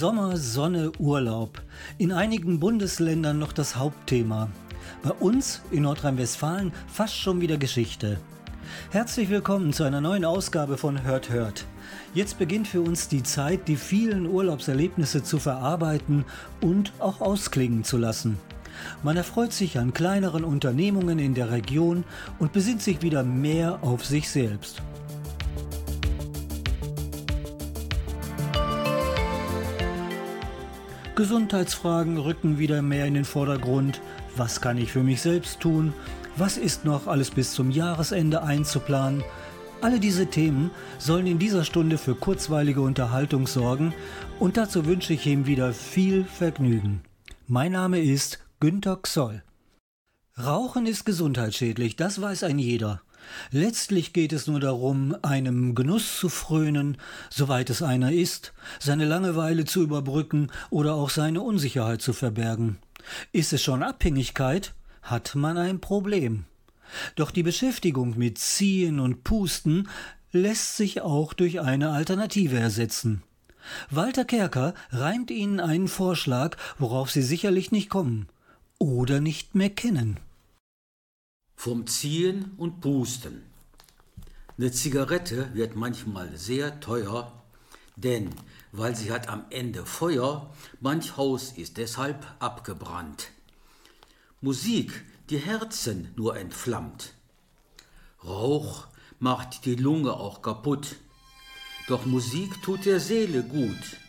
Sommer, Sonne, Urlaub. In einigen Bundesländern noch das Hauptthema. Bei uns in Nordrhein-Westfalen fast schon wieder Geschichte. Herzlich willkommen zu einer neuen Ausgabe von Hört Hört. Jetzt beginnt für uns die Zeit, die vielen Urlaubserlebnisse zu verarbeiten und auch ausklingen zu lassen. Man erfreut sich an kleineren Unternehmungen in der Region und besinnt sich wieder mehr auf sich selbst. Gesundheitsfragen rücken wieder mehr in den Vordergrund. Was kann ich für mich selbst tun? Was ist noch alles bis zum Jahresende einzuplanen? Alle diese Themen sollen in dieser Stunde für kurzweilige Unterhaltung sorgen und dazu wünsche ich ihm wieder viel Vergnügen. Mein Name ist Günter Xoll. Rauchen ist gesundheitsschädlich, das weiß ein jeder. Letztlich geht es nur darum, einem Genuss zu frönen, soweit es einer ist, seine Langeweile zu überbrücken oder auch seine Unsicherheit zu verbergen. Ist es schon Abhängigkeit, hat man ein Problem. Doch die Beschäftigung mit Ziehen und Pusten lässt sich auch durch eine Alternative ersetzen. Walter Kerker reimt Ihnen einen Vorschlag, worauf Sie sicherlich nicht kommen oder nicht mehr kennen vom Ziehen und Pusten. Eine Zigarette wird manchmal sehr teuer, denn weil sie hat am Ende Feuer, manch Haus ist deshalb abgebrannt. Musik, die Herzen nur entflammt. Rauch macht die Lunge auch kaputt, doch Musik tut der Seele gut.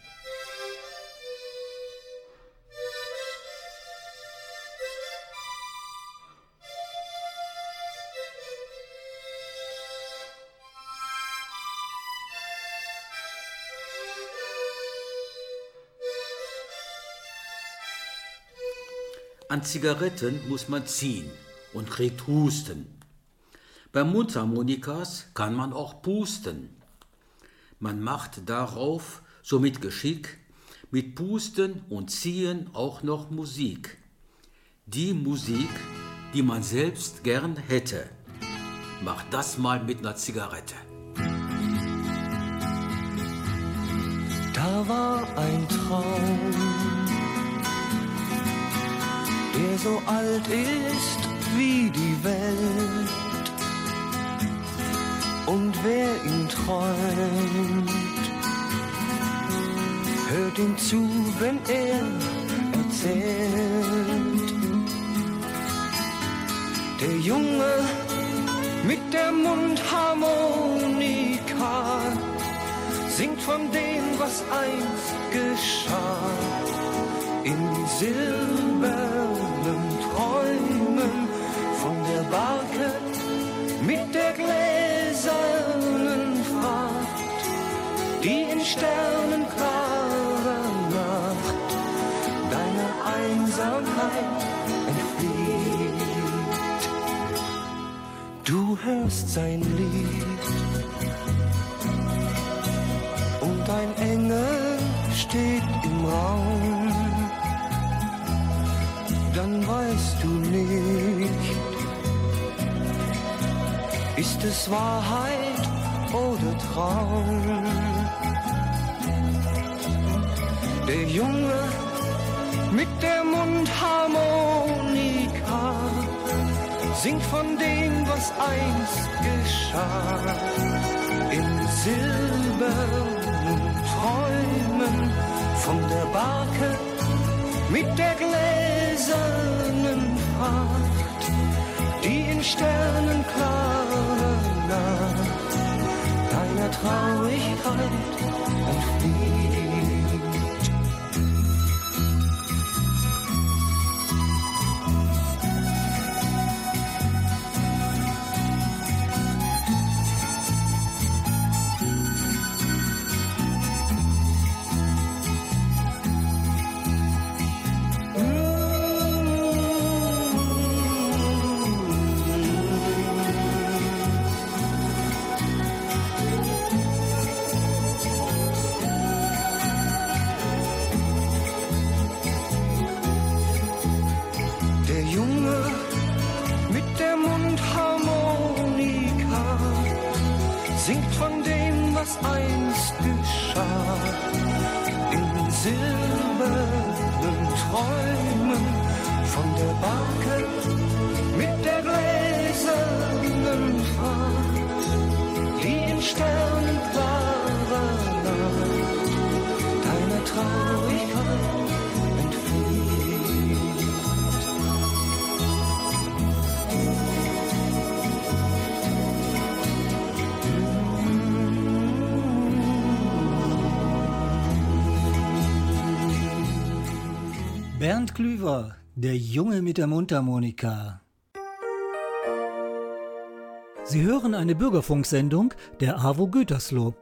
An Zigaretten muss man ziehen und kriegt Husten. Bei Mundharmonikas kann man auch pusten. Man macht darauf somit Geschick mit Pusten und Ziehen auch noch Musik. Die Musik, die man selbst gern hätte. Mach das mal mit einer Zigarette. Da war ein Traum der so alt ist wie die Welt. Und wer ihn träumt, hört ihm zu, wenn er erzählt. Der Junge mit der Mundharmonika singt von dem, was einst geschah in Silber gläsernen Fracht, die in sternenklarer Nacht deiner Einsamkeit entflieht. Du hörst sein Lied und ein Engel steht im Raum dann weißt du nicht, ist es Wahrheit oder Traum? Der Junge mit der Mundharmonika singt von dem, was einst geschah. In silbernen Träumen von der Barke mit der gläsernen Pracht, die in sternenklarer deiner Traurigkeit entflieht. Klüver, der Junge mit der Mundharmonika. Sie hören eine Bürgerfunksendung der AWO Gütersloh.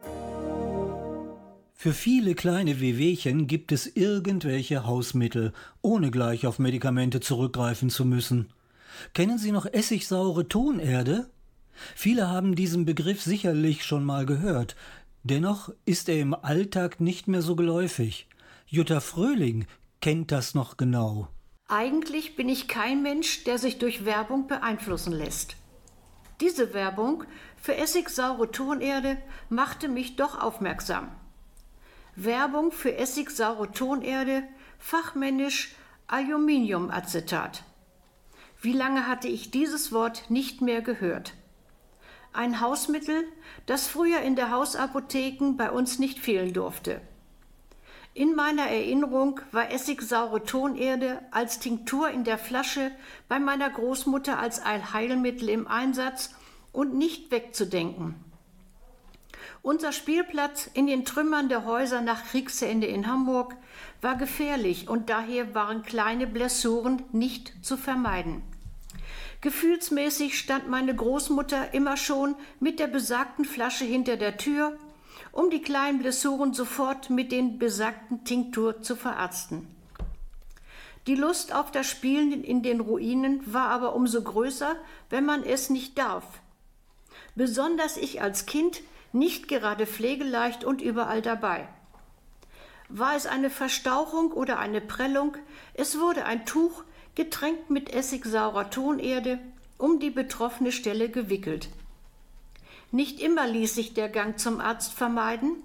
Für viele kleine Wehwehchen gibt es irgendwelche Hausmittel, ohne gleich auf Medikamente zurückgreifen zu müssen. Kennen Sie noch essigsaure Tonerde? Viele haben diesen Begriff sicherlich schon mal gehört. Dennoch ist er im Alltag nicht mehr so geläufig. Jutta Fröhling kennt das noch genau. Eigentlich bin ich kein Mensch, der sich durch Werbung beeinflussen lässt. Diese Werbung für essigsaure Tonerde machte mich doch aufmerksam. Werbung für essigsaure Tonerde, fachmännisch Aluminiumacetat. Wie lange hatte ich dieses Wort nicht mehr gehört? Ein Hausmittel, das früher in der Hausapotheken bei uns nicht fehlen durfte. In meiner Erinnerung war essigsaure Tonerde als Tinktur in der Flasche bei meiner Großmutter als Allheilmittel im Einsatz und nicht wegzudenken. Unser Spielplatz in den Trümmern der Häuser nach Kriegsende in Hamburg war gefährlich und daher waren kleine Blessuren nicht zu vermeiden. Gefühlsmäßig stand meine Großmutter immer schon mit der besagten Flasche hinter der Tür, um die kleinen Blessuren sofort mit den besagten Tinktur zu verarzten. Die Lust auf das Spielen in den Ruinen war aber umso größer, wenn man es nicht darf. Besonders ich als Kind nicht gerade pflegeleicht und überall dabei. War es eine Verstauchung oder eine Prellung, es wurde ein Tuch, getränkt mit essigsaurer Tonerde, um die betroffene Stelle gewickelt. Nicht immer ließ sich der Gang zum Arzt vermeiden,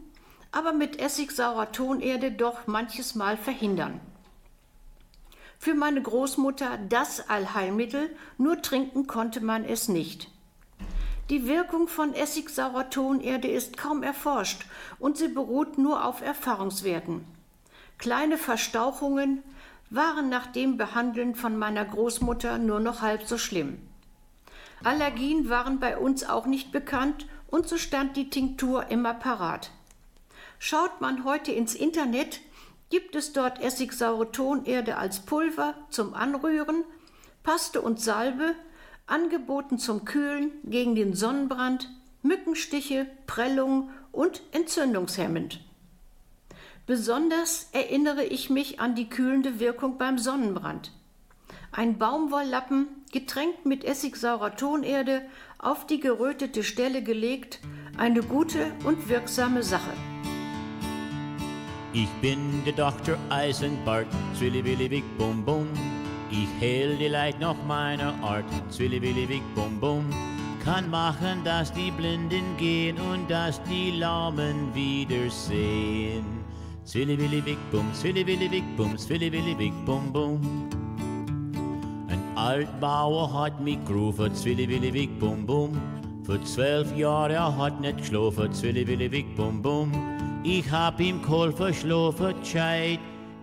aber mit essigsaurer Tonerde doch manches Mal verhindern. Für meine Großmutter das Allheilmittel, nur trinken konnte man es nicht. Die Wirkung von essigsaurer Tonerde ist kaum erforscht und sie beruht nur auf Erfahrungswerten. Kleine Verstauchungen waren nach dem Behandeln von meiner Großmutter nur noch halb so schlimm. Allergien waren bei uns auch nicht bekannt und so stand die Tinktur immer parat. Schaut man heute ins Internet, gibt es dort essigsaure Tonerde als Pulver zum Anrühren, Paste und Salbe, angeboten zum Kühlen gegen den Sonnenbrand, Mückenstiche, Prellungen und entzündungshemmend. Besonders erinnere ich mich an die kühlende Wirkung beim Sonnenbrand. Ein Baumwolllappen, getränkt mit essigsaurer Tonerde, auf die gerötete Stelle gelegt, eine gute und wirksame Sache. Ich bin der Dr. Eisenbart, Zwilli-Willi-Wick, Bum Bum. Ich heil die Leid nach meiner Art, Zwilli-Willi-Wick, Bum Bum. Kann machen, dass die Blinden gehen und dass die Lahmen wieder sehen. Zwilli-Willi-Wick, Bum, Zwilli-Willi-Wick, Bum, Zwilli-Willi-Wick, Bum Bum. Altbauer hat mich gerufen, Zwilli-Willi-Wick, Bum Bum. Für zwölf Jahre hat nicht geschlafen, Zwilli-Willi-Wick, Bum Bum. Ich hab ihm Kohl verschlafen, Scheit.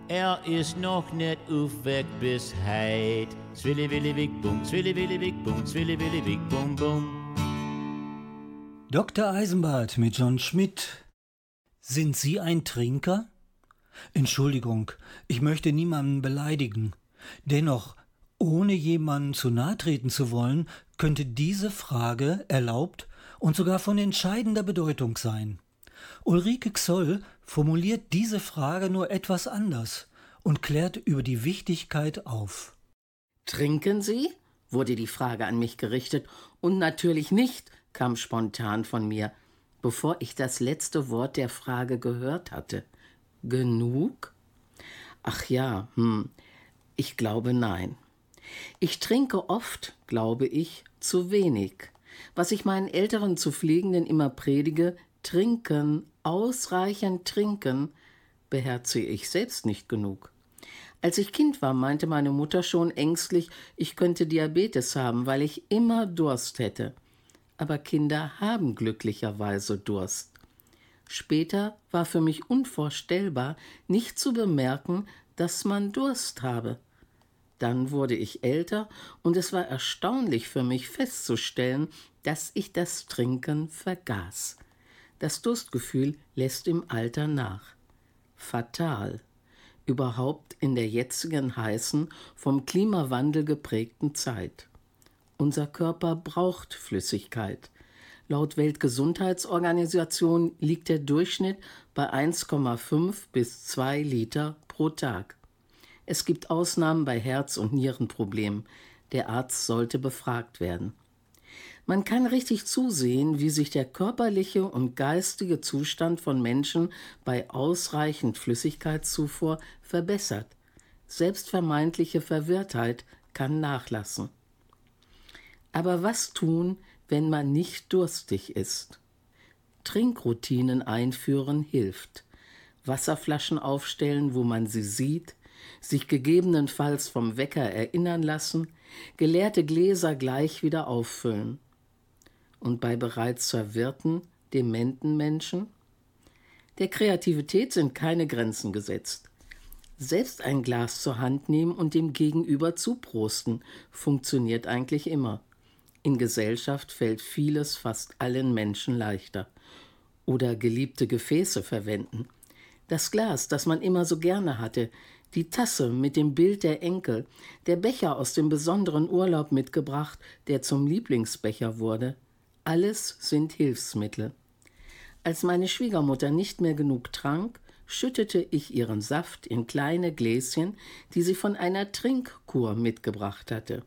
Er ist noch nicht aufweckt bis heit. Zwilli-Willi-Wick, Bum, Zwilli-Willi-Wick, Bum, Zwilli-Willi-Wick, Bum Bum. Dr. Eisenbart mit John Schmidt. Sind Sie ein Trinker? Entschuldigung, ich möchte niemanden beleidigen. Dennoch, ohne jemanden zu nahe treten zu wollen, könnte diese Frage erlaubt und sogar von entscheidender Bedeutung sein. Ulrike Xoll formuliert diese Frage nur etwas anders und klärt über die Wichtigkeit auf. Trinken Sie? wurde die Frage an mich gerichtet, und natürlich nicht, kam spontan von mir, bevor ich das letzte Wort der Frage gehört hatte. Genug? Ach ja, hm, ich glaube nein. Ich trinke oft, glaube ich, zu wenig. Was ich meinen älteren zu Pflegenden immer predige, trinken, ausreichend trinken, beherzige ich selbst nicht genug. Als ich Kind war, meinte meine Mutter schon ängstlich, ich könnte Diabetes haben, weil ich immer Durst hätte. Aber Kinder haben glücklicherweise Durst. Später war für mich unvorstellbar, nicht zu bemerken, dass man Durst habe. Dann wurde ich älter und es war erstaunlich für mich festzustellen, dass ich das Trinken vergaß. Das Durstgefühl lässt im Alter nach. Fatal. Überhaupt in der jetzigen heißen, vom Klimawandel geprägten Zeit. Unser Körper braucht Flüssigkeit. Laut Weltgesundheitsorganisation liegt der Durchschnitt bei 1,5 bis 2 Liter pro Tag. Es gibt Ausnahmen bei Herz- und Nierenproblemen. Der Arzt sollte befragt werden. Man kann richtig zusehen, wie sich der körperliche und geistige Zustand von Menschen bei ausreichend Flüssigkeitszufuhr verbessert. Selbst vermeintliche Verwirrtheit kann nachlassen. Aber was tun, wenn man nicht durstig ist? Trinkroutinen einführen hilft. Wasserflaschen aufstellen, wo man sie sieht, sich gegebenenfalls vom Wecker erinnern lassen, geleerte Gläser gleich wieder auffüllen. Und bei bereits verwirrten, dementen Menschen? Der Kreativität sind keine Grenzen gesetzt. Selbst ein Glas zur Hand nehmen und dem Gegenüber zuprosten, funktioniert eigentlich immer. In Gesellschaft fällt vieles fast allen Menschen leichter. Oder geliebte Gefäße verwenden. Das Glas, das man immer so gerne hatte, die Tasse mit dem Bild der Enkel, der Becher aus dem besonderen Urlaub mitgebracht, der zum Lieblingsbecher wurde. Alles sind Hilfsmittel. Als meine Schwiegermutter nicht mehr genug trank, schüttete ich ihren Saft in kleine Gläschen, die sie von einer Trinkkur mitgebracht hatte.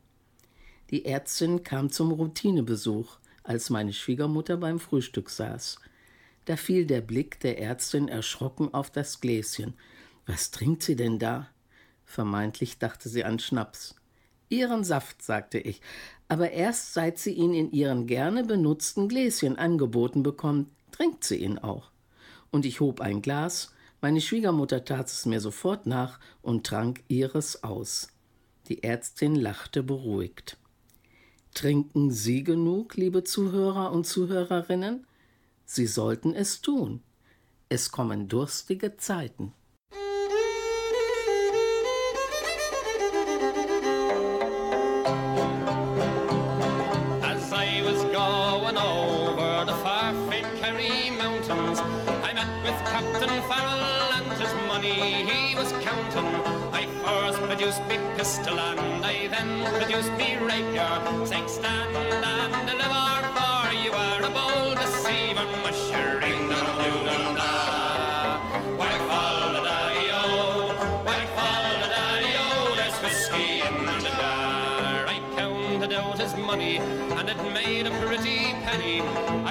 Die Ärztin kam zum Routinebesuch, als meine Schwiegermutter beim Frühstück saß. Da fiel der Blick der Ärztin erschrocken auf das Gläschen. Was trinkt sie denn da? Vermeintlich dachte sie an Schnaps. Ihren Saft, sagte ich, aber erst seit sie ihn in ihren gerne benutzten Gläschen angeboten bekommt, trinkt sie ihn auch. Und ich hob ein Glas, meine Schwiegermutter tat es mir sofort nach und trank ihres aus. Die Ärztin lachte beruhigt. Trinken Sie genug, liebe Zuhörer und Zuhörerinnen? Sie sollten es tun. Es kommen durstige Zeiten. Produced me pistol and I then produced me rapier, saying stand and deliver, made a pretty penny.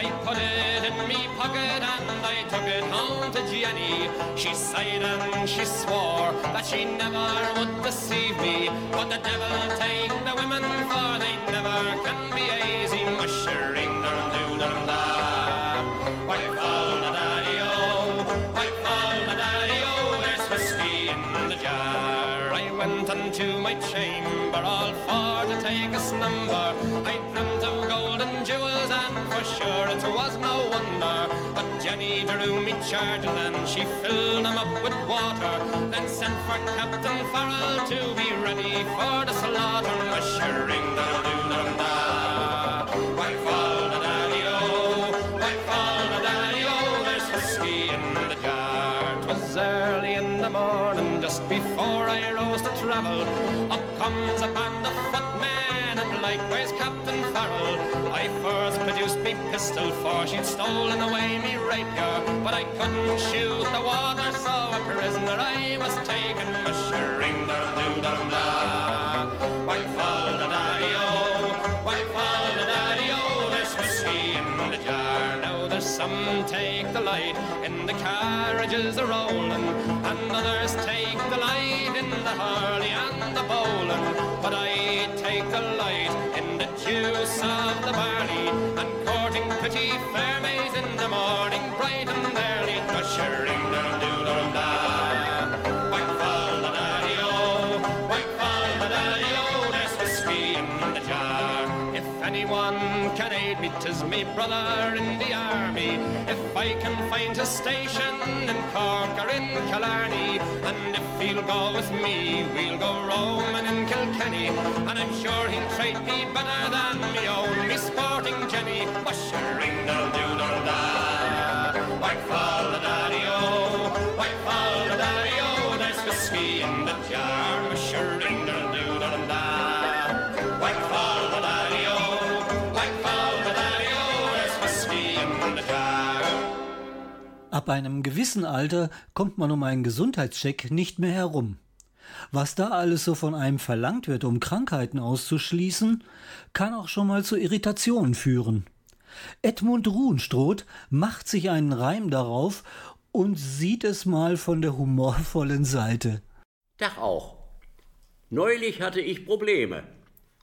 I put it in me pocket and I took it home to Jenny. She sighed and she swore that she never would deceive me. But the devil take the women, for they never can be easy. Mushering dum doo dum da. Jar. I went unto my chamber all for to take a slumber. I for sure it was no wonder. But Jenny drew me charging and she filled them up with water. Then sent for Captain Farrell to be ready for the slaughter. Mushering dum da. White fall the daddy o, white fall the daddy o. There's whiskey in the jar. 'Twas early in the morning, just before I rose to travel. Up comes a band of footmen and likewise Captain Farrell. Pistol, for she'd stolen away me rapier. But I couldn't shoot the water, so a prisoner I was taken. Mushering da doo dum da. White fall the daddy o, white fall the daddy o. There's whiskey in the jar. Now there's some take the light in the carriages a rolling, and others take the light in the Harley and the bowling. But I take the light in the juice of the barley, and Pretty fair maids in the morning, bright and early, ushering the doodle down. Whack fall the daddy o, whack fall the daddy o, there's whiskey in the jar. If anyone can aid me, tis me brother in the army. If I can find a station in Cork or in Killarney, and if he'll go with me, we'll go roaming in Kilkenny. And I'm sure he'll treat me better than me own, me sporting Jenny. Mushering doodle doodle da. White fall the daddy o, white fall the daddy oh. o. There's whiskey in the jar, mushering doodle Ab einem gewissen Alter kommt man um einen Gesundheitscheck nicht mehr herum. Was da alles so von einem verlangt wird, um Krankheiten auszuschließen, kann auch schon mal zu Irritationen führen. Edmund Ruhenstroth macht sich einen Reim darauf und sieht es mal von der humorvollen Seite. Tag auch. Neulich hatte ich Probleme.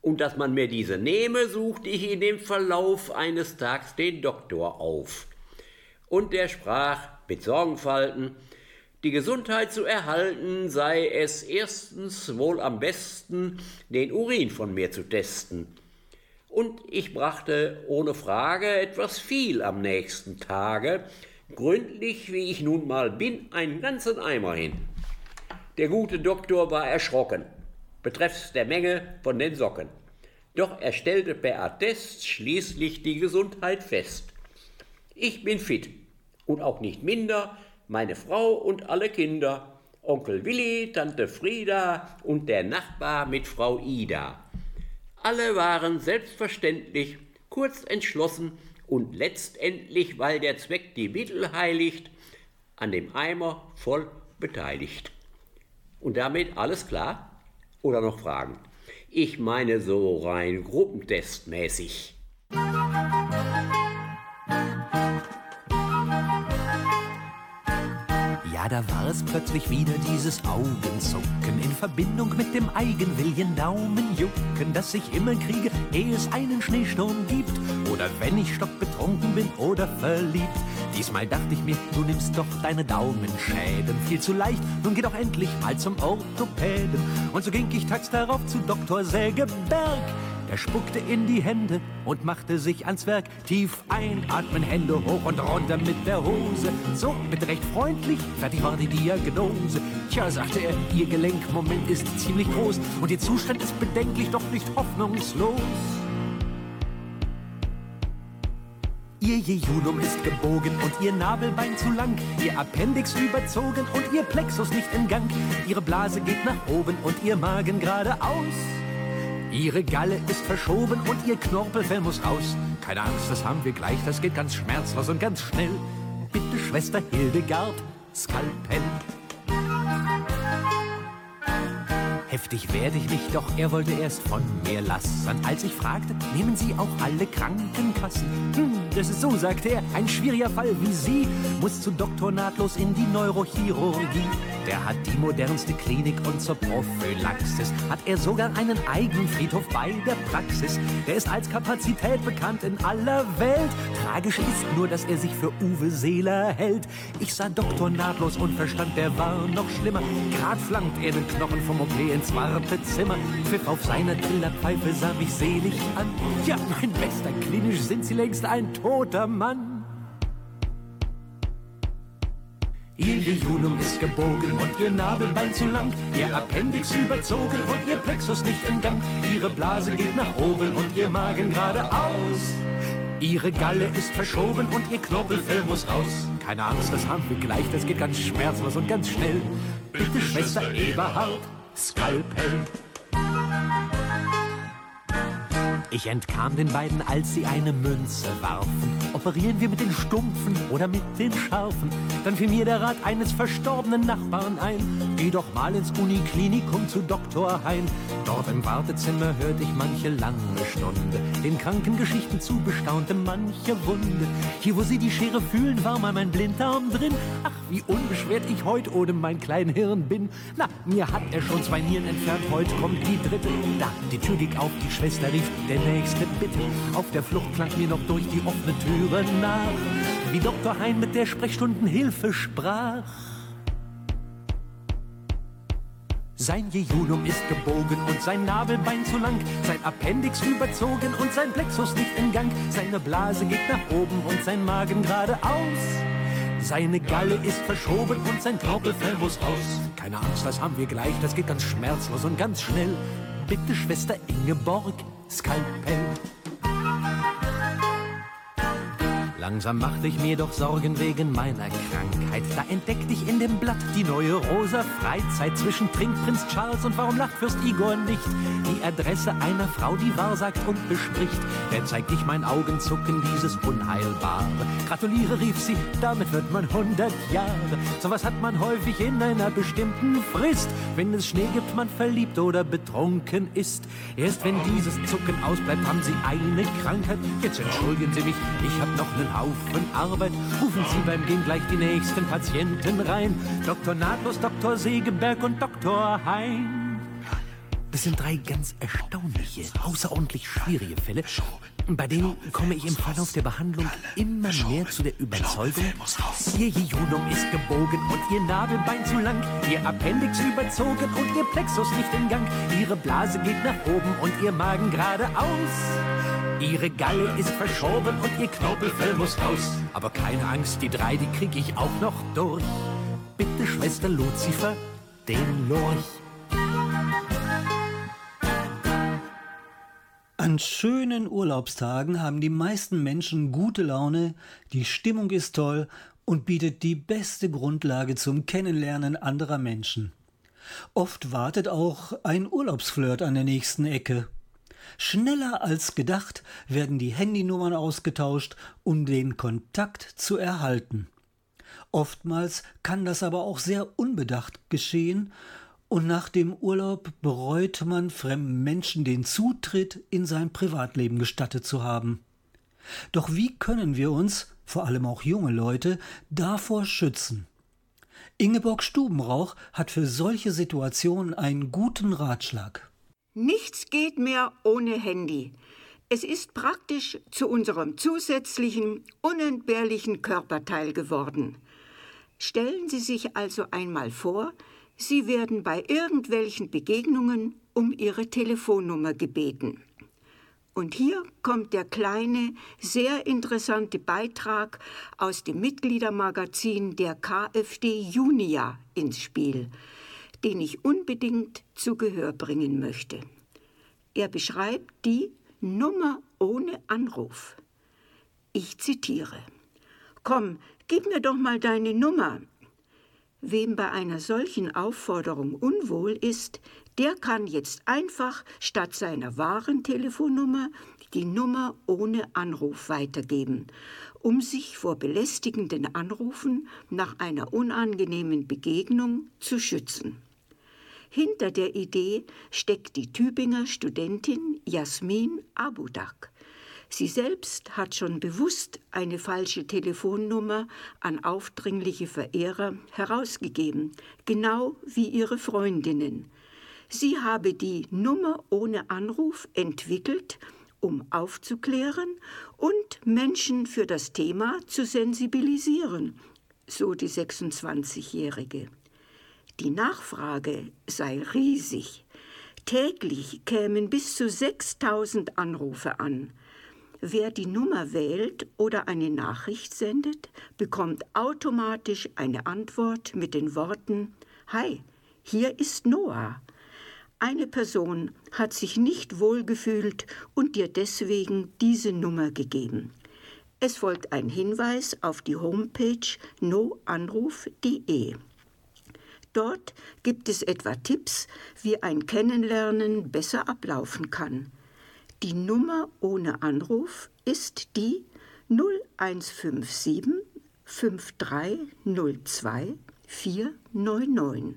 Und dass man mir diese nehme, suchte ich in dem Verlauf eines Tags den Doktor auf. Und der sprach mit Sorgenfalten, die Gesundheit zu erhalten sei es erstens wohl am besten, den Urin von mir zu testen. Und ich brachte ohne Frage etwas viel am nächsten Tage, gründlich wie ich nun mal bin, einen ganzen Eimer hin. Der gute Doktor war erschrocken, betreffs der Menge von den Socken. Doch er stellte per Attest schließlich die Gesundheit fest. Ich bin fit und auch nicht minder, meine Frau und alle Kinder, Onkel Willi, Tante Frieda und der Nachbar mit Frau Ida. Alle waren selbstverständlich kurz entschlossen und letztendlich, weil der Zweck die Mittel heiligt, an dem Eimer voll beteiligt. Und damit alles klar? Oder noch Fragen? Ich meine so rein gruppentestmäßig. Ja, da war es plötzlich wieder dieses Augenzucken in Verbindung mit dem Eigenwillen Daumenjucken, das ich immer kriege, ehe es einen Schneesturm gibt. Oder wenn ich stockbetrunken bin oder verliebt. Diesmal dachte ich mir, du nimmst doch deine Daumenschäden viel zu leicht. Nun geh doch endlich mal zum Orthopäden. Und so ging ich tags darauf zu Dr. Sägeberg. Er spuckte in die Hände und machte sich ans Werk. Tief einatmen, Hände hoch und runter mit der Hose. So, bitte recht freundlich, fertig war die Diagnose. Tja, sagte er, Ihr Gelenkmoment ist ziemlich groß und Ihr Zustand ist bedenklich, doch nicht hoffnungslos. Ihr Jejunum ist gebogen und ihr Nabelbein zu lang, ihr Appendix überzogen und ihr Plexus nicht in Gang. Ihre Blase geht nach oben und ihr Magen geradeaus. Ihre Galle ist verschoben und ihr Knorpelfell muss raus. Keine Angst, das haben wir gleich, das geht ganz schmerzlos und ganz schnell. Bitte, Schwester Hildegard, Skalpell. Heftig werde ich mich, doch er wollte erst von mir lassen. Als ich fragte, nehmen Sie auch alle Krankenkassen? Hm, das ist so, sagte er, ein schwieriger Fall wie Sie muss zu Doktor nahtlos in die Neurochirurgie. Der hat die modernste Klinik und zur Prophylaxis hat er sogar einen eigenen Friedhof bei der Praxis. Der ist als Kapazität bekannt in aller Welt. Tragisch ist nur, dass er sich für Uwe Seeler hält. Ich sah Doktor nahtlos und verstand, der war noch schlimmer. Grad flankt er den Knochen vom OP ins Wartezimmer. Pfiff auf seiner Trillerpfeife sah mich selig an. Ja, mein Bester, klinisch sind Sie längst ein toter Mann. Ihr Jejunum ist gebogen und ihr Nabelbein zu lang, ihr Appendix überzogen und ihr Plexus nicht in Gang. Ihre Blase geht nach oben und ihr Magen geradeaus. Ihre Galle ist verschoben und ihr Knorpelfell muss raus. Keine Angst, das haben wir gleich, das geht ganz schmerzlos und ganz schnell. Bitte, Schwester Eberhard, Skalpell. Ich entkam den beiden, als sie eine Münze warfen. Operieren wir mit den Stumpfen oder mit den Scharfen? Dann fiel mir der Rat eines verstorbenen Nachbarn ein. Geh doch mal ins Uniklinikum zu Dr. Hein. Dort im Wartezimmer hörte ich manche lange Stunde. Den Krankengeschichten zubestaunte manche Wunde. Hier, wo sie die Schere fühlen, war mal mein Blinddarm drin. Ach, wie unbeschwert ich heute ohne mein klein Hirn bin. Na, mir hat er schon zwei Nieren entfernt, heute kommt die dritte. Da, die Tür ging auf, die Schwester rief, der nächste bitte. Auf der Flucht klang mir noch durch die offene Türe nach, wie Dr. Hein mit der Sprechstundenhilfe sprach. Sein Jejunum ist gebogen und sein Nabelbein zu lang, sein Appendix überzogen und sein Plexus nicht in Gang, seine Blase geht nach oben und sein Magen geradeaus. Seine Galle ist verschoben und sein Knorpelfell muss raus. Keine Angst, das haben wir gleich, das geht ganz schmerzlos und ganz schnell. Bitte, Schwester Ingeborg, Skalpell. Langsam machte ich mir doch Sorgen wegen meiner Krankheit. Da entdeckte ich in dem Blatt die neue rosa Freizeit zwischen Trinkprinz Charles und warum lacht Fürst Igor nicht? Die Adresse einer Frau, die wahrsagt und bespricht. Der zeigt ich mein Augenzucken, dieses Unheilbare. Gratuliere, rief sie, damit wird man 100 Jahre. Sowas hat man häufig in einer bestimmten Frist. Wenn es Schnee gibt, man verliebt oder betrunken ist. Erst wenn dieses Zucken ausbleibt, haben sie eine Krankheit. Jetzt entschuldigen Sie mich, ich hab noch einen Haufen Arbeit. Rufen Sie beim Gehen gleich die nächsten Patienten rein. Dr. Nahtlos, Dr. Segeberg und Dr. Hein. Das sind drei ganz erstaunliche, außerordentlich schwierige Fälle, bei denen komme ich im Verlauf der Behandlung immer mehr zu der Überzeugung, ihr Jejunum ist gebogen und ihr Nabelbein zu lang, ihr Appendix überzogen und ihr Plexus nicht in Gang, ihre Blase geht nach oben und ihr Magen geradeaus. Ihre Galle ist verschoben und ihr Knorpelfell muss raus. Aber keine Angst, die drei, die krieg ich auch noch durch. Bitte, Schwester Luzifer, den Lorch. An schönen Urlaubstagen haben die meisten Menschen gute Laune, die Stimmung ist toll und bietet die beste Grundlage zum Kennenlernen anderer Menschen. Oft wartet auch ein Urlaubsflirt an der nächsten Ecke. Schneller als gedacht werden die Handynummern ausgetauscht, um den Kontakt zu erhalten. Oftmals kann das aber auch sehr unbedacht geschehen und nach dem Urlaub bereut man fremden Menschen den Zutritt in sein Privatleben gestattet zu haben. Doch wie können wir uns, vor allem auch junge Leute, davor schützen? Ingeborg Stubenrauch hat für solche Situationen einen guten Ratschlag. Nichts geht mehr ohne Handy. Es ist praktisch zu unserem zusätzlichen, unentbehrlichen Körperteil geworden. Stellen Sie sich also einmal vor, Sie werden bei irgendwelchen Begegnungen um Ihre Telefonnummer gebeten. Und hier kommt der kleine, sehr interessante Beitrag aus dem Mitgliedermagazin der KfD Junia ins Spiel, den ich unbedingt zu Gehör bringen möchte. Er beschreibt die Nummer ohne Anruf. Ich zitiere. Komm, gib mir doch mal deine Nummer. Wem bei einer solchen Aufforderung unwohl ist, der kann jetzt einfach statt seiner wahren Telefonnummer die Nummer ohne Anruf weitergeben, um sich vor belästigenden Anrufen nach einer unangenehmen Begegnung zu schützen. Hinter der Idee steckt die Tübinger Studentin Jasmin Abudak. Sie selbst hat schon bewusst eine falsche Telefonnummer an aufdringliche Verehrer herausgegeben, genau wie ihre Freundinnen. Sie habe die Nummer ohne Anruf entwickelt, um aufzuklären und Menschen für das Thema zu sensibilisieren, so die 26-Jährige. Die Nachfrage sei riesig. Täglich kämen bis zu 6000 Anrufe an. Wer die Nummer wählt oder eine Nachricht sendet, bekommt automatisch eine Antwort mit den Worten Hi, hier ist Noah. Eine Person hat sich nicht wohlgefühlt und dir deswegen diese Nummer gegeben. Es folgt ein Hinweis auf die Homepage noanruf.de. Dort gibt es etwa Tipps, wie ein Kennenlernen besser ablaufen kann. Die Nummer ohne Anruf ist die 0157 5302 499.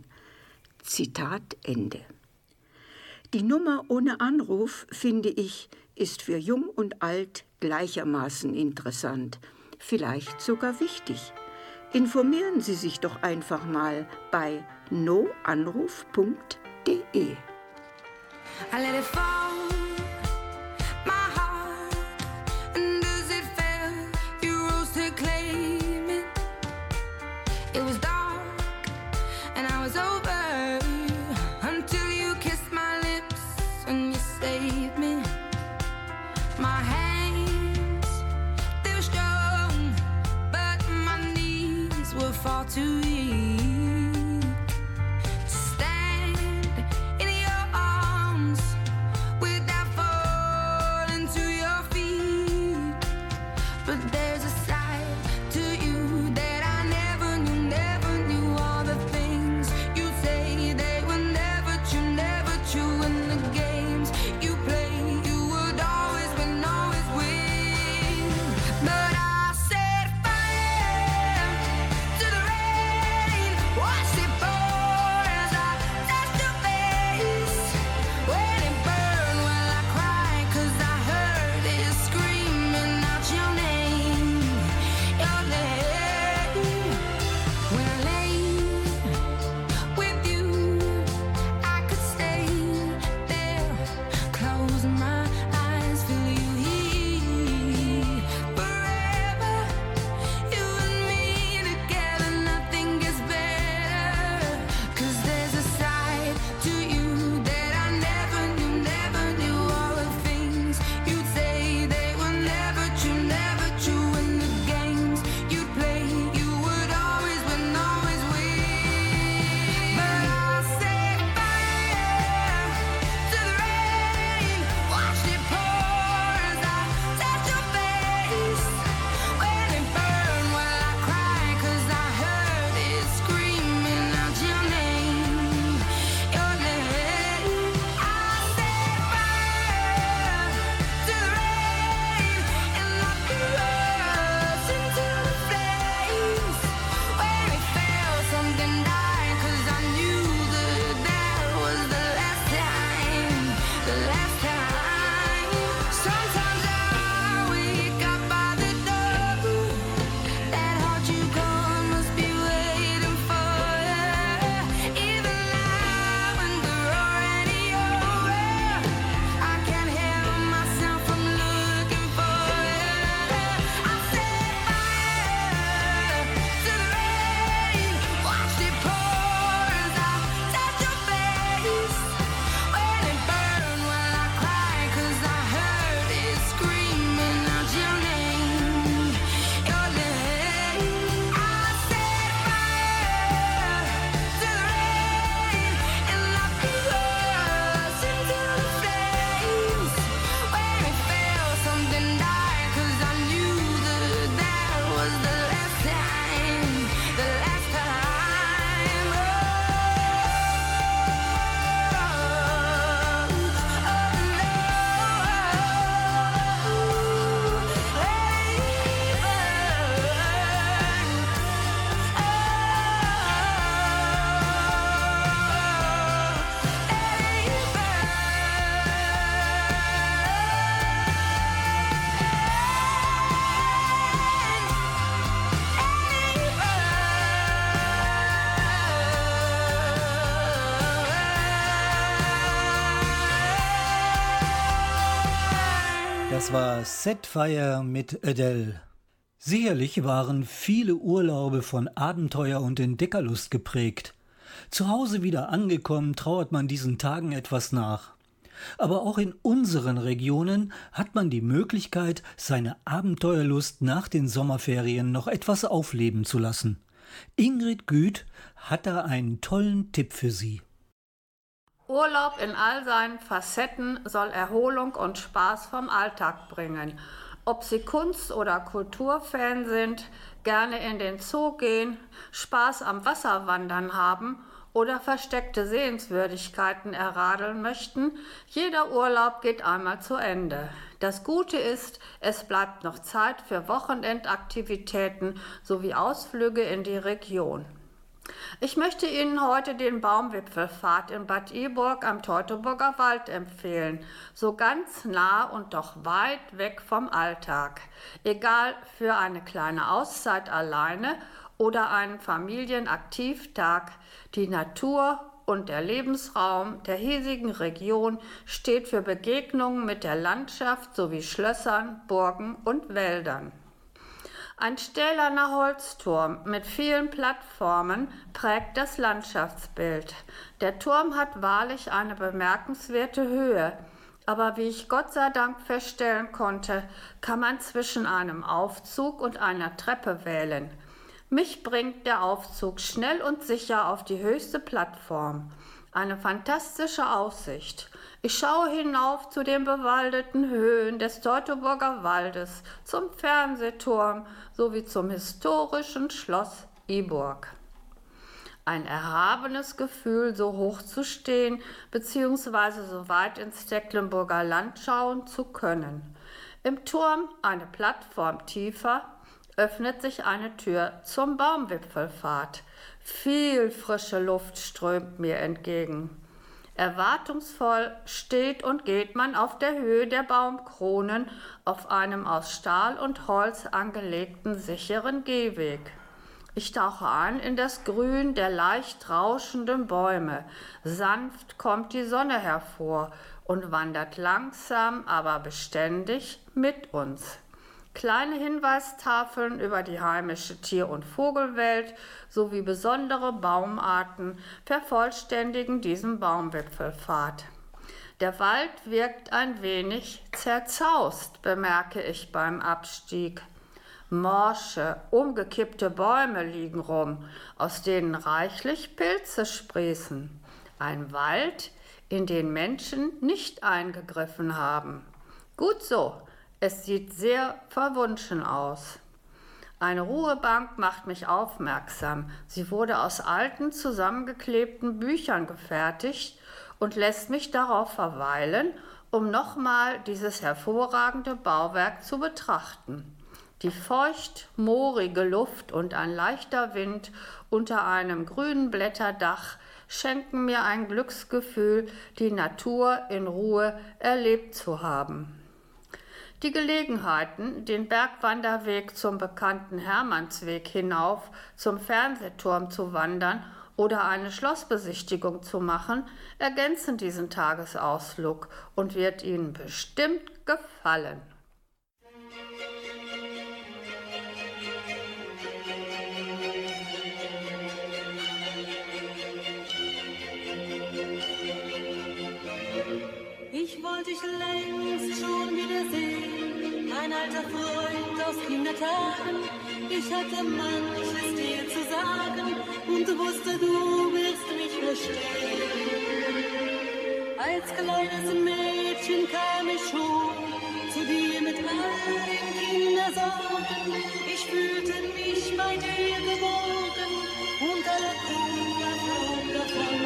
Zitat Ende. Die Nummer ohne Anruf, finde ich, ist für jung und alt gleichermaßen interessant, vielleicht sogar wichtig. Informieren Sie sich doch einfach mal bei noanruf.de. Das war Setfire mit Adele. Sicherlich waren viele Urlaube von Abenteuer und Entdeckerlust geprägt. Zu Hause wieder angekommen, trauert man diesen Tagen etwas nach. Aber auch in unseren Regionen hat man die Möglichkeit, seine Abenteuerlust nach den Sommerferien noch etwas aufleben zu lassen. Ingrid Güth hat da einen tollen Tipp für Sie. Urlaub in all seinen Facetten soll Erholung und Spaß vom Alltag bringen. Ob Sie Kunst- oder Kulturfan sind, gerne in den Zoo gehen, Spaß am Wasserwandern haben oder versteckte Sehenswürdigkeiten erradeln möchten, jeder Urlaub geht einmal zu Ende. Das Gute ist, es bleibt noch Zeit für Wochenendaktivitäten sowie Ausflüge in die Region. Ich möchte Ihnen heute den Baumwipfelpfad in Bad Iburg am Teutoburger Wald empfehlen. So ganz nah und doch weit weg vom Alltag. Egal für eine kleine Auszeit alleine oder einen Familienaktivtag. Die Natur und der Lebensraum der hiesigen Region steht für Begegnungen mit der Landschaft sowie Schlössern, Burgen und Wäldern. Ein stählerner Holzturm mit vielen Plattformen prägt das Landschaftsbild. Der Turm hat wahrlich eine bemerkenswerte Höhe, aber wie ich Gott sei Dank feststellen konnte, kann man zwischen einem Aufzug und einer Treppe wählen. Mich bringt der Aufzug schnell und sicher auf die höchste Plattform. Eine fantastische Aussicht. Ich schaue hinauf zu den bewaldeten Höhen des Teutoburger Waldes, zum Fernsehturm sowie zum historischen Schloss Iburg. Ein erhabenes Gefühl, so hoch zu stehen, beziehungsweise so weit ins Tecklenburger Land schauen zu können. Im Turm, eine Plattform tiefer, öffnet sich eine Tür zum Baumwipfelpfad. Viel frische Luft strömt mir entgegen. Erwartungsvoll steht und geht man auf der Höhe der Baumkronen auf einem aus Stahl und Holz angelegten sicheren Gehweg. Ich tauche ein in das Grün der leicht rauschenden Bäume. Sanft kommt die Sonne hervor und wandert langsam, aber beständig mit uns. Kleine Hinweistafeln über die heimische Tier- und Vogelwelt sowie besondere Baumarten vervollständigen diesen Baumwipfelpfad. Der Wald wirkt ein wenig zerzaust, bemerke ich beim Abstieg. Morsche, umgekippte Bäume liegen rum, aus denen reichlich Pilze sprießen. Ein Wald, in den Menschen nicht eingegriffen haben. Gut so, es sieht sehr verwunschen aus. Eine Ruhebank macht mich aufmerksam. Sie wurde aus alten, zusammengeklebten Büchern gefertigt und lässt mich darauf verweilen, um nochmal dieses hervorragende Bauwerk zu betrachten. Die feucht moorige Luft und ein leichter Wind unter einem grünen Blätterdach schenken mir ein Glücksgefühl, die Natur in Ruhe erlebt zu haben. Die Gelegenheiten, den Bergwanderweg zum bekannten Hermannsweg hinauf zum Fernsehturm zu wandern oder eine Schlossbesichtigung zu machen, ergänzen diesen Tagesausflug und wird Ihnen bestimmt gefallen. Ich wollte dich längst schon wiedersehen, mein alter Freund aus Kindertagen. Ich hatte manches dir zu sagen und wusste, du wirst mich verstehen. Als kleines Mädchen kam ich schon zu dir mit all den Kindersorgen. Ich fühlte mich bei dir geborgen und alle Kummer flog davon.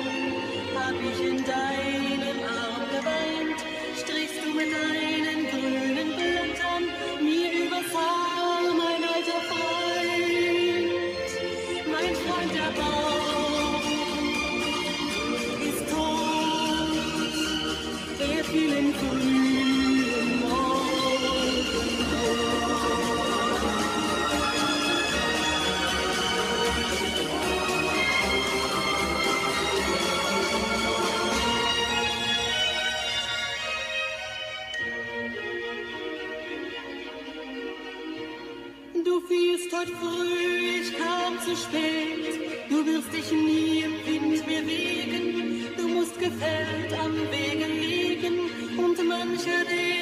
Hab ich in deinem Arm geweint, strichst du mit deinen Du wirst dich nie im Wind bewegen. Du musst gefällt am liegen und mancher, der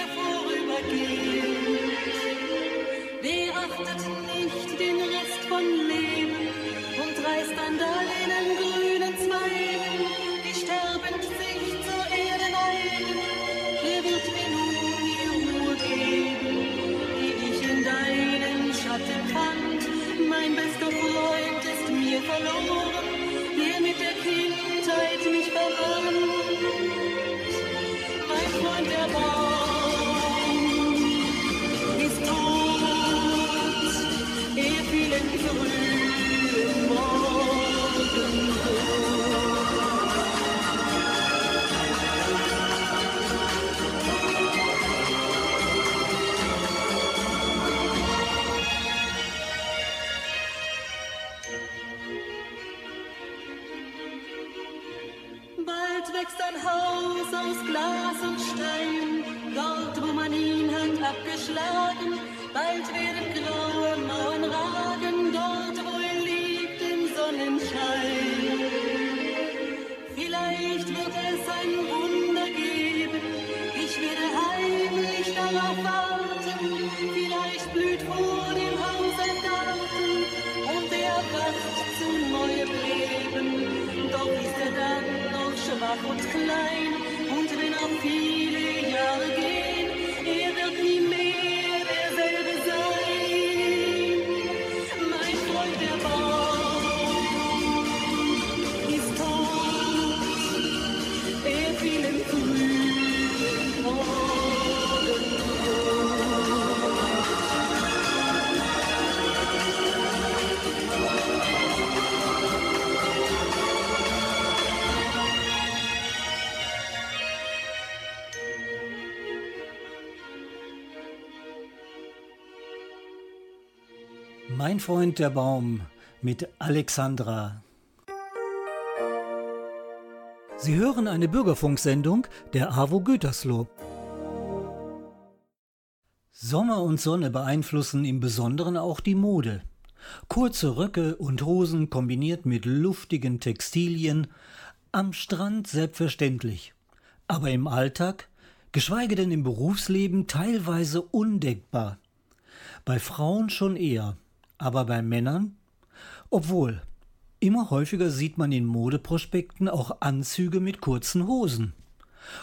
Vielleicht blüht vor dem Haus ein Garten und erwacht zu neuem Leben. Doch ist er dann noch schwach und klein und wenn auch viele Jahre gehen, Mein Freund der Baum mit Alexandra. Sie hören eine Bürgerfunksendung der AWO Gütersloh. Sommer und Sonne beeinflussen im Besonderen auch die Mode. Kurze Röcke und Hosen kombiniert mit luftigen Textilien, am Strand selbstverständlich, aber im Alltag, geschweige denn im Berufsleben teilweise undenkbar. Bei Frauen schon eher, aber bei Männern? Obwohl, immer häufiger sieht man in Modeprospekten auch Anzüge mit kurzen Hosen.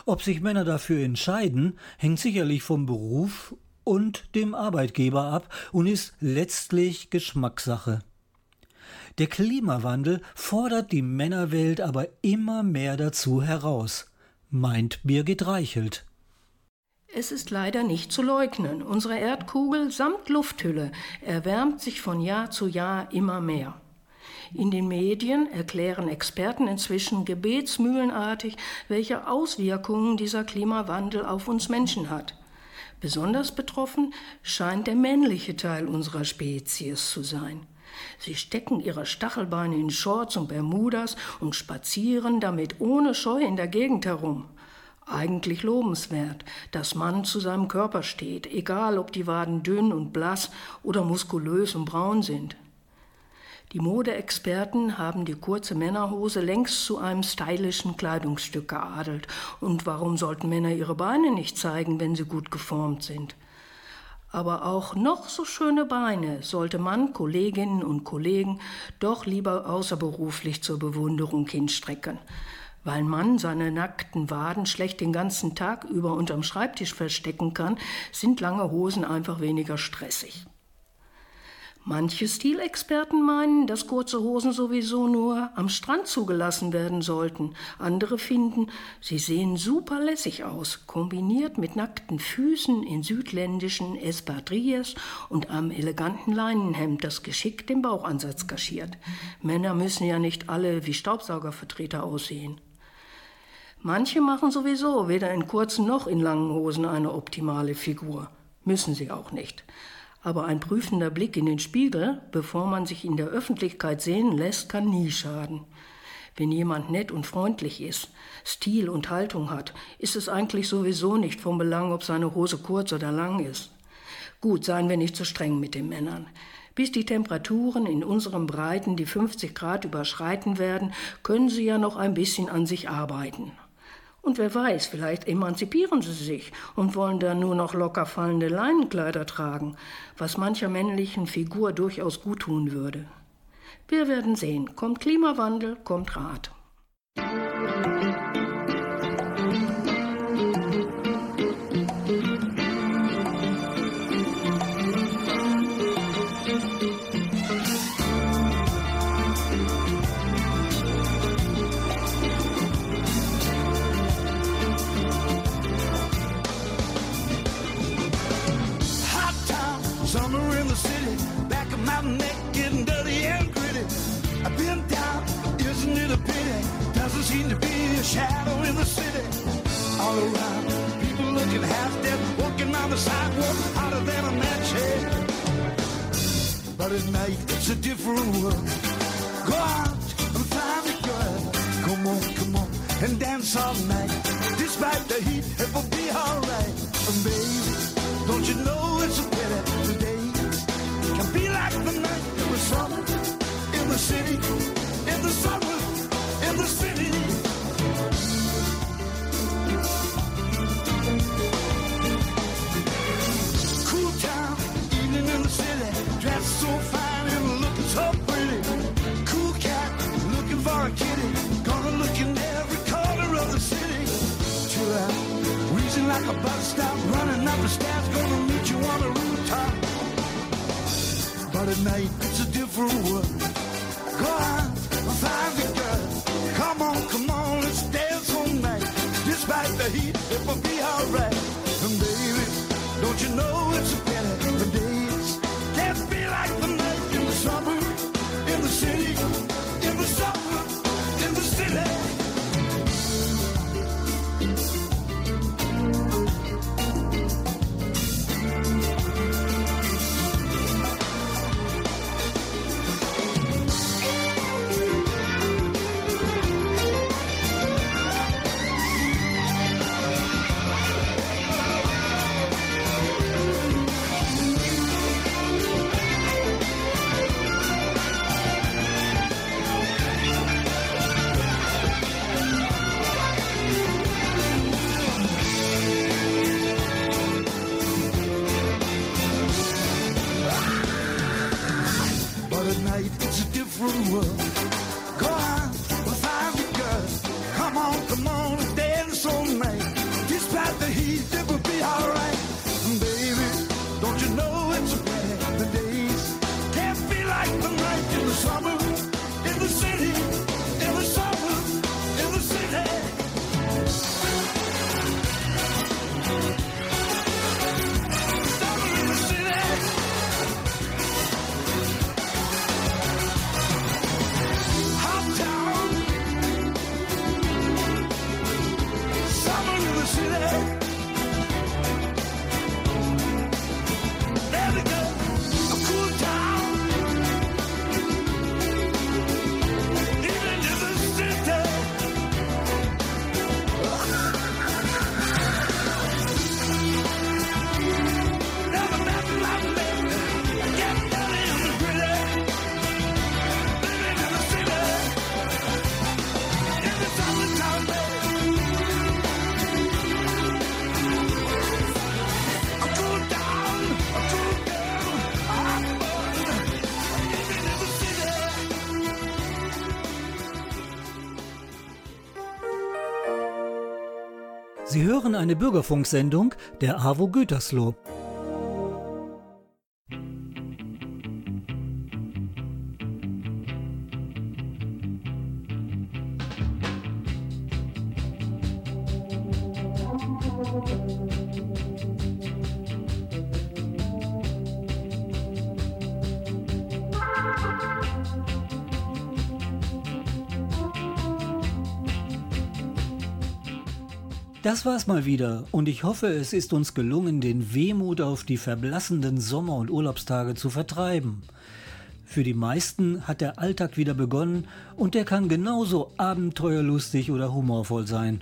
Ob sich Männer dafür entscheiden, hängt sicherlich vom Beruf und dem Arbeitgeber ab und ist letztlich Geschmackssache. Der Klimawandel fordert die Männerwelt aber immer mehr dazu heraus, meint Birgit Reichelt. Es ist leider nicht zu leugnen. Unsere Erdkugel samt Lufthülle erwärmt sich von Jahr zu Jahr immer mehr. In den Medien erklären Experten inzwischen gebetsmühlenartig, welche Auswirkungen dieser Klimawandel auf uns Menschen hat. Besonders betroffen scheint der männliche Teil unserer Spezies zu sein. Sie stecken ihre Stachelbeine in Shorts und Bermudas und spazieren damit ohne Scheu in der Gegend herum. Eigentlich lobenswert, dass Mann zu seinem Körper steht, egal ob die Waden dünn und blass oder muskulös und braun sind. Die Modeexperten haben die kurze Männerhose längst zu einem stylischen Kleidungsstück geadelt. Und warum sollten Männer ihre Beine nicht zeigen, wenn sie gut geformt sind? Aber auch noch so schöne Beine sollte man Kolleginnen und Kollegen doch lieber außerberuflich zur Bewunderung hinstrecken. Weil man seine nackten Waden schlecht den ganzen Tag über unterm Schreibtisch verstecken kann, sind lange Hosen einfach weniger stressig. Manche Stilexperten meinen, dass kurze Hosen sowieso nur am Strand zugelassen werden sollten. Andere finden, sie sehen super lässig aus, kombiniert mit nackten Füßen in südländischen Espadrilles und einem eleganten Leinenhemd, das geschickt den Bauchansatz kaschiert. Männer müssen ja nicht alle wie Staubsaugervertreter aussehen. Manche machen sowieso weder in kurzen noch in langen Hosen eine optimale Figur. Müssen sie auch nicht. Aber ein prüfender Blick in den Spiegel, bevor man sich in der Öffentlichkeit sehen lässt, kann nie schaden. Wenn jemand nett und freundlich ist, Stil und Haltung hat, ist es eigentlich sowieso nicht vom Belang, ob seine Hose kurz oder lang ist. Gut, seien wir nicht zu streng mit den Männern. Bis die Temperaturen in unseren Breiten die 50 Grad überschreiten werden, können sie ja noch ein bisschen an sich arbeiten. Und wer weiß, vielleicht emanzipieren sie sich und wollen dann nur noch locker fallende Leinenkleider tragen, was mancher männlichen Figur durchaus gut tun würde. Wir werden sehen. Kommt Klimawandel, kommt Rat. All around, people looking half dead, walking on the sidewalk, hotter than a match head. But at night, it's a different world. Go out and find a girl. Come on, come on, and dance all night. Despite the heat, it will be alright. And baby, don't you know it's a pity today can be like the night in the summer in the city, in the summer eine Bürgerfunksendung der AWO Gütersloh. Das war's mal wieder und ich hoffe, es ist uns gelungen, den Wehmut auf die verblassenden Sommer- und Urlaubstage zu vertreiben. Für die meisten hat der Alltag wieder begonnen und der kann genauso abenteuerlustig oder humorvoll sein.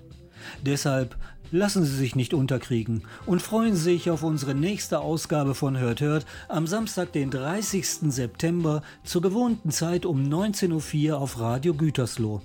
Deshalb lassen Sie sich nicht unterkriegen und freuen Sie sich auf unsere nächste Ausgabe von Hört Hört am Samstag, den 30. September zur gewohnten Zeit um 19.04 Uhr auf Radio Gütersloh.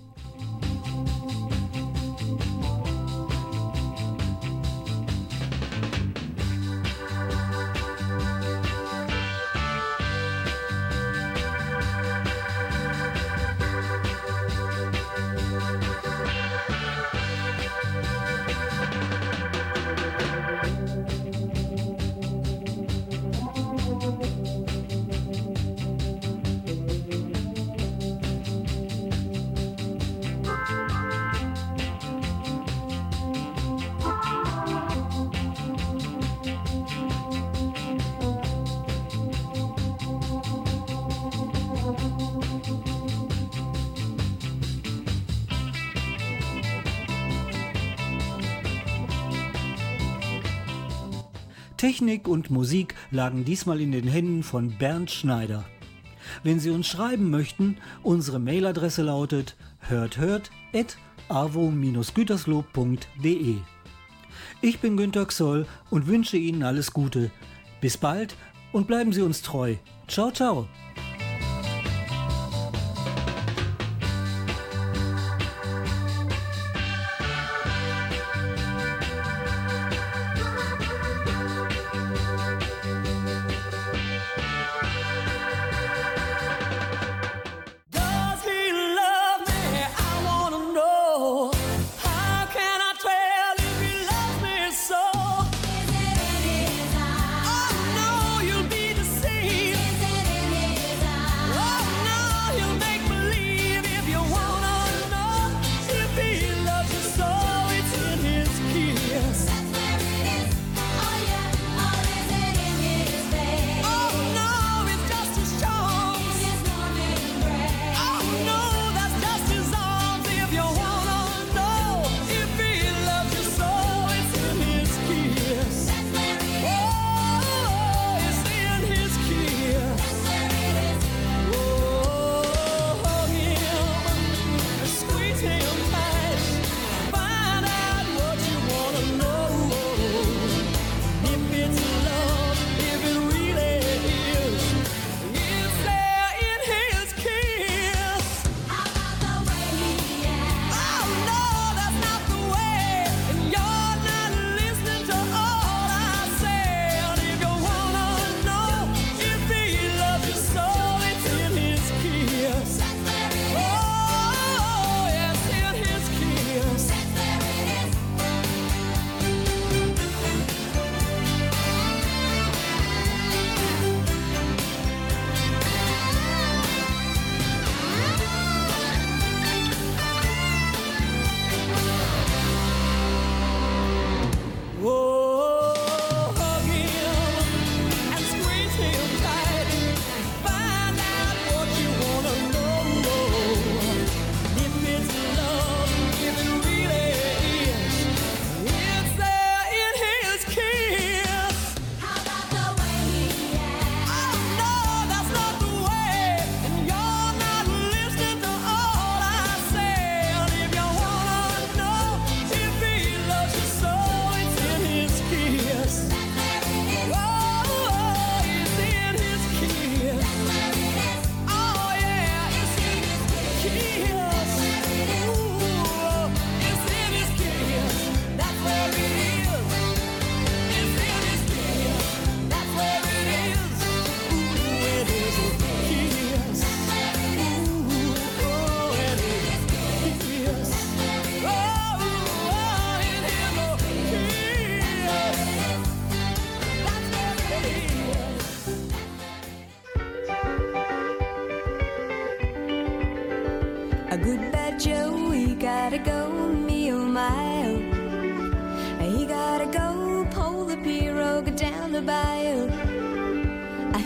Und Musik lagen diesmal in den Händen von Bernd Schneider. Wenn Sie uns schreiben möchten, unsere Mailadresse lautet hörthört.avo-gütersloh.de. Ich bin Günter Xoll und wünsche Ihnen alles Gute. Bis bald und bleiben Sie uns treu. Ciao, ciao.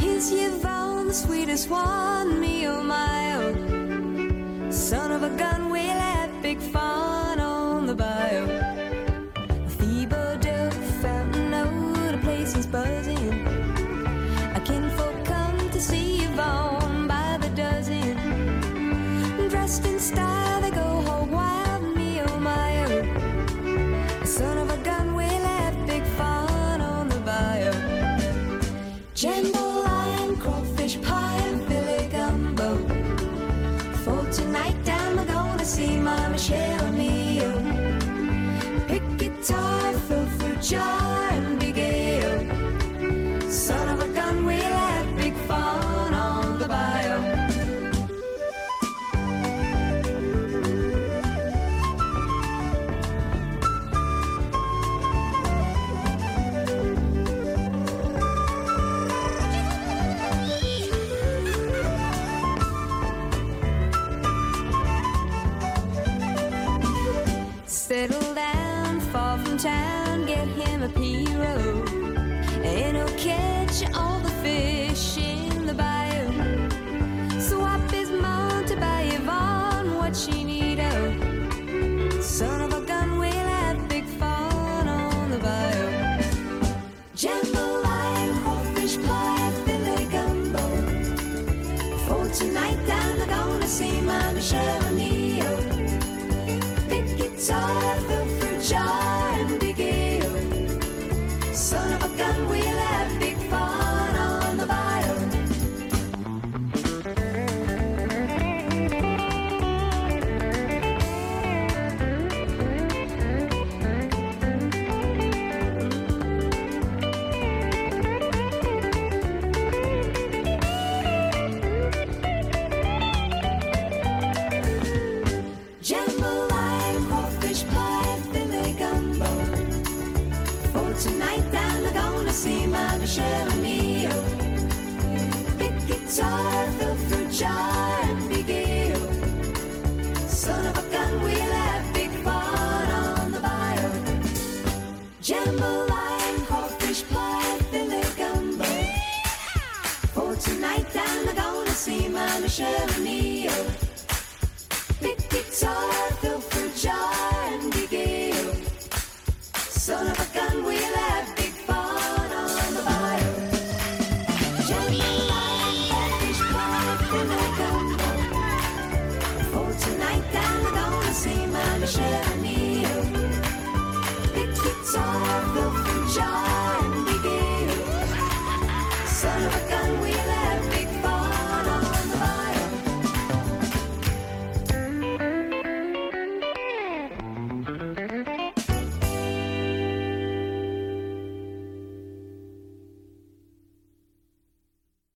his ye found the sweetest one, me oh my oh. Son of a gun, we'll have big fun. of the future.